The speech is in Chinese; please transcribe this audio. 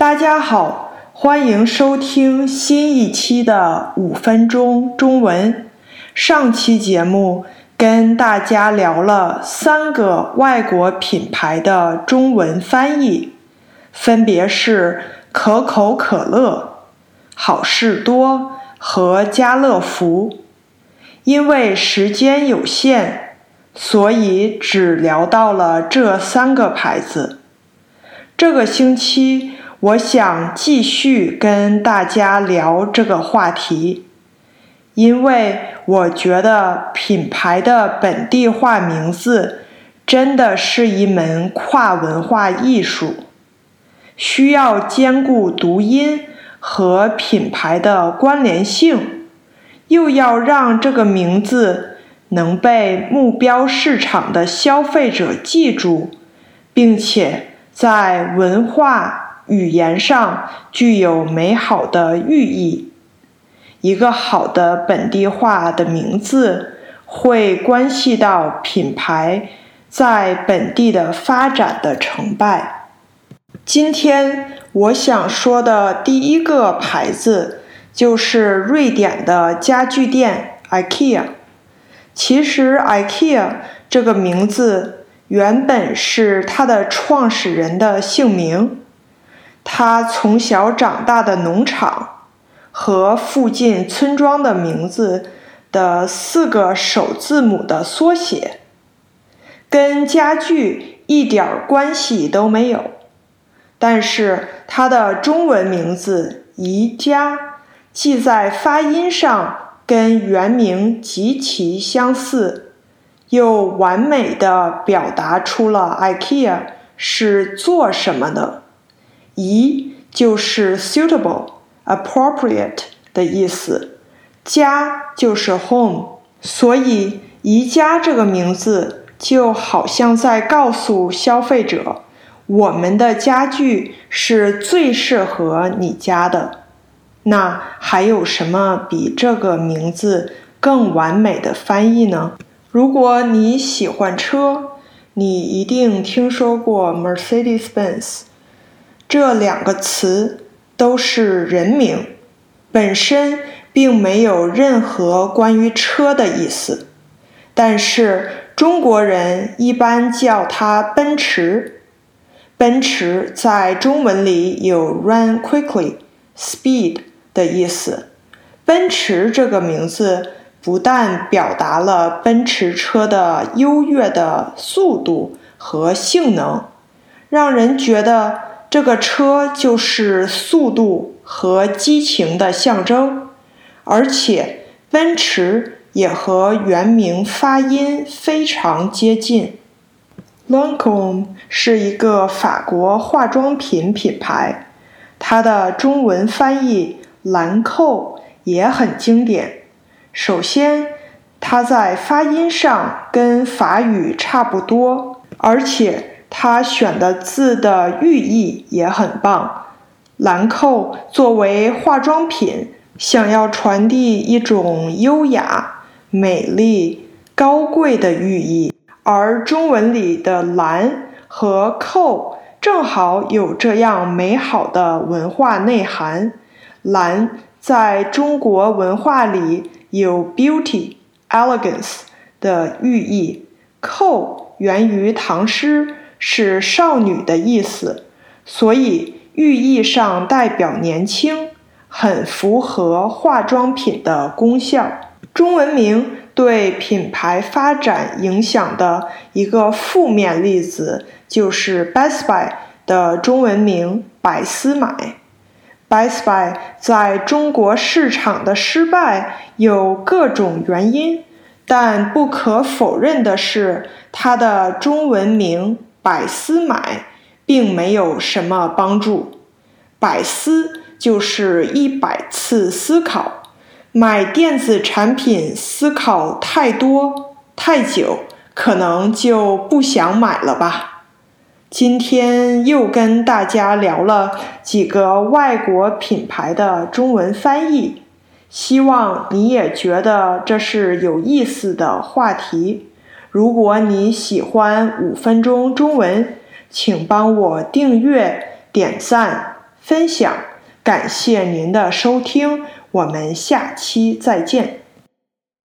大家好，欢迎收听新一期的五分钟中文。上期节目跟大家聊了三个外国品牌的中文翻译，分别是可口可乐、好事多和家乐福。因为时间有限，所以只聊到了这三个牌子。这个星期。我想继续跟大家聊这个话题，因为我觉得品牌的本地化名字真的是一门跨文化艺术，需要兼顾读音和品牌的关联性，又要让这个名字能被目标市场的消费者记住，并且在文化。语言上具有美好的寓意。一个好的本地化的名字会关系到品牌在本地的发展的成败。今天我想说的第一个牌子就是瑞典的家具店 IKEA。其实 IKEA 这个名字原本是它的创始人的姓名。他从小长大的农场和附近村庄的名字的四个首字母的缩写，跟家具一点关系都没有。但是他的中文名字“宜家”既在发音上跟原名极其相似，又完美的表达出了 IKEA 是做什么的。宜就是 suitable、appropriate 的意思，家就是 home，所以宜家这个名字就好像在告诉消费者，我们的家具是最适合你家的。那还有什么比这个名字更完美的翻译呢？如果你喜欢车，你一定听说过 Mercedes-Benz。这两个词都是人名，本身并没有任何关于车的意思，但是中国人一般叫它奔驰。奔驰在中文里有 run quickly、speed 的意思。奔驰这个名字不但表达了奔驰车的优越的速度和性能，让人觉得。这个车就是速度和激情的象征，而且奔驰也和原名发音非常接近。l a n c o m 是一个法国化妆品品牌，它的中文翻译“兰蔻”也很经典。首先，它在发音上跟法语差不多，而且。他选的字的寓意也很棒。兰蔻作为化妆品，想要传递一种优雅、美丽、高贵的寓意，而中文里的“兰”和“蔻”正好有这样美好的文化内涵。兰在中国文化里有 beauty、elegance 的寓意，蔻源于唐诗。是少女的意思，所以寓意上代表年轻，很符合化妆品的功效。中文名对品牌发展影响的一个负面例子，就是 Best Buy 的中文名百思买。Best Buy 在中国市场的失败有各种原因，但不可否认的是，它的中文名。百思买并没有什么帮助，百思就是一百次思考，买电子产品思考太多太久，可能就不想买了吧。今天又跟大家聊了几个外国品牌的中文翻译，希望你也觉得这是有意思的话题。如果你喜欢五分钟中文，请帮我订阅、点赞。分享。感谢您的收听，我们下期再见。